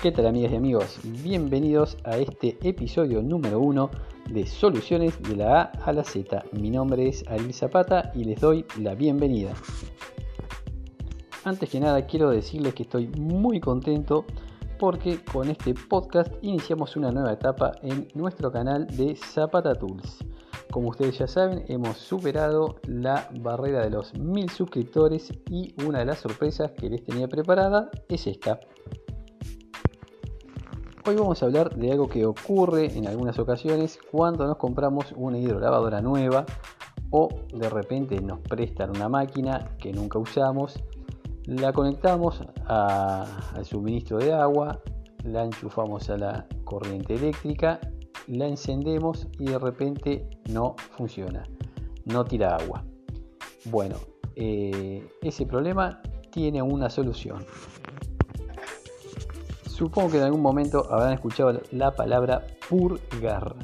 ¿Qué tal amigas y amigos? Bienvenidos a este episodio número uno de Soluciones de la A a la Z. Mi nombre es Ariel Zapata y les doy la bienvenida. Antes que nada quiero decirles que estoy muy contento porque con este podcast iniciamos una nueva etapa en nuestro canal de Zapata Tools. Como ustedes ya saben, hemos superado la barrera de los mil suscriptores y una de las sorpresas que les tenía preparada es esta. Hoy vamos a hablar de algo que ocurre en algunas ocasiones cuando nos compramos una hidrolavadora nueva o de repente nos prestan una máquina que nunca usamos, la conectamos al suministro de agua, la enchufamos a la corriente eléctrica, la encendemos y de repente no funciona, no tira agua. Bueno, eh, ese problema tiene una solución. Supongo que en algún momento habrán escuchado la palabra purgar.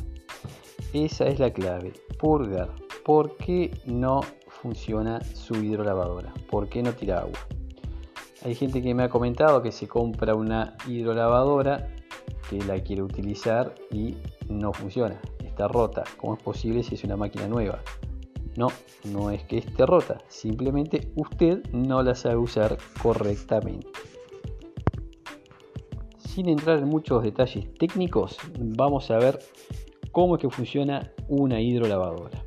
Esa es la clave, purgar. ¿Por qué no funciona su hidrolavadora? ¿Por qué no tira agua? Hay gente que me ha comentado que se compra una hidrolavadora que la quiere utilizar y no funciona, está rota. ¿Cómo es posible si es una máquina nueva? No, no es que esté rota, simplemente usted no la sabe usar correctamente. Sin entrar en muchos detalles técnicos, vamos a ver cómo es que funciona una hidrolavadora.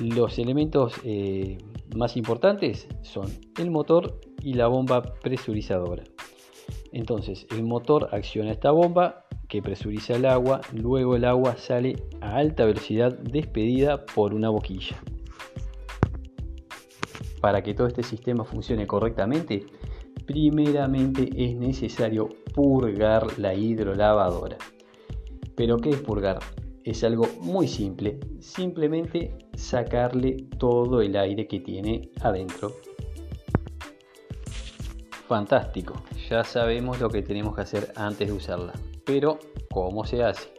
Los elementos eh, más importantes son el motor y la bomba presurizadora. Entonces, el motor acciona esta bomba que presuriza el agua, luego el agua sale a alta velocidad despedida por una boquilla. Para que todo este sistema funcione correctamente, primeramente es necesario purgar la hidrolavadora. ¿Pero qué es purgar? Es algo muy simple, simplemente sacarle todo el aire que tiene adentro. Fantástico, ya sabemos lo que tenemos que hacer antes de usarla, pero ¿cómo se hace?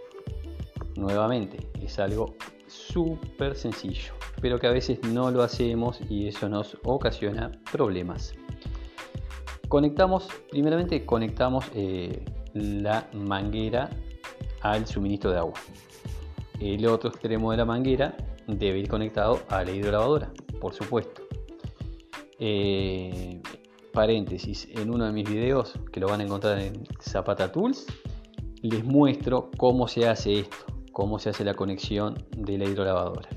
Nuevamente, es algo súper sencillo, pero que a veces no lo hacemos y eso nos ocasiona problemas. Conectamos, primeramente conectamos eh, la manguera al suministro de agua. El otro extremo de la manguera debe ir conectado a la hidrolavadora, por supuesto. Eh, paréntesis, en uno de mis videos, que lo van a encontrar en Zapata Tools, les muestro cómo se hace esto, cómo se hace la conexión de la hidrolavadora.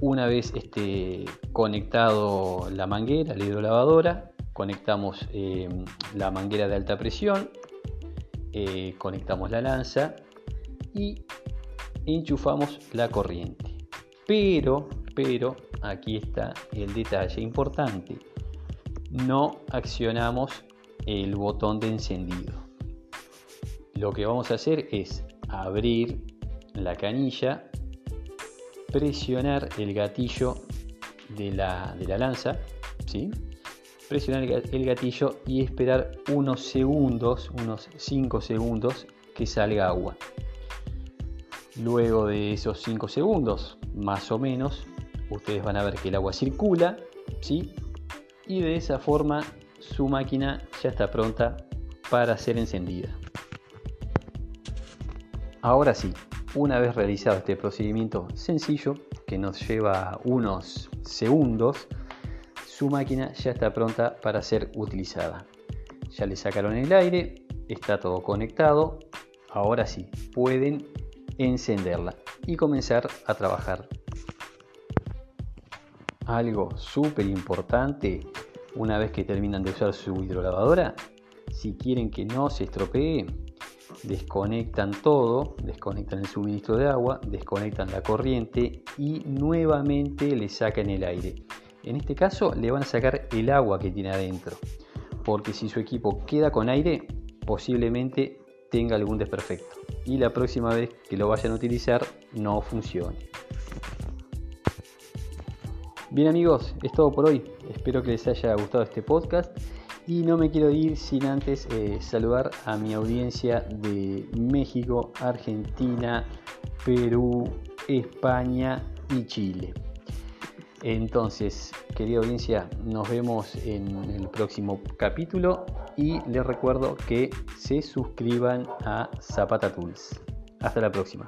Una vez esté conectado la manguera, la hidrolavadora, conectamos eh, la manguera de alta presión, eh, conectamos la lanza y enchufamos la corriente. Pero, pero, aquí está el detalle importante. No accionamos el botón de encendido. Lo que vamos a hacer es abrir la canilla, presionar el gatillo de la, de la lanza, ¿sí? Presionar el gatillo y esperar unos segundos, unos 5 segundos que salga agua. Luego de esos 5 segundos, más o menos, ustedes van a ver que el agua circula, ¿sí? Y de esa forma su máquina ya está pronta para ser encendida. Ahora sí, una vez realizado este procedimiento sencillo que nos lleva unos segundos, su máquina ya está pronta para ser utilizada. Ya le sacaron el aire, está todo conectado, ahora sí, pueden encenderla y comenzar a trabajar. Algo súper importante, una vez que terminan de usar su hidrolavadora, si quieren que no se estropee, desconectan todo, desconectan el suministro de agua, desconectan la corriente y nuevamente le sacan el aire. En este caso le van a sacar el agua que tiene adentro, porque si su equipo queda con aire, posiblemente tenga algún desperfecto y la próxima vez que lo vayan a utilizar no funcione. Bien amigos, es todo por hoy. Espero que les haya gustado este podcast y no me quiero ir sin antes eh, saludar a mi audiencia de México, Argentina, Perú, España y Chile. Entonces, querida audiencia, nos vemos en el próximo capítulo y les recuerdo que se suscriban a Zapata Tools. Hasta la próxima.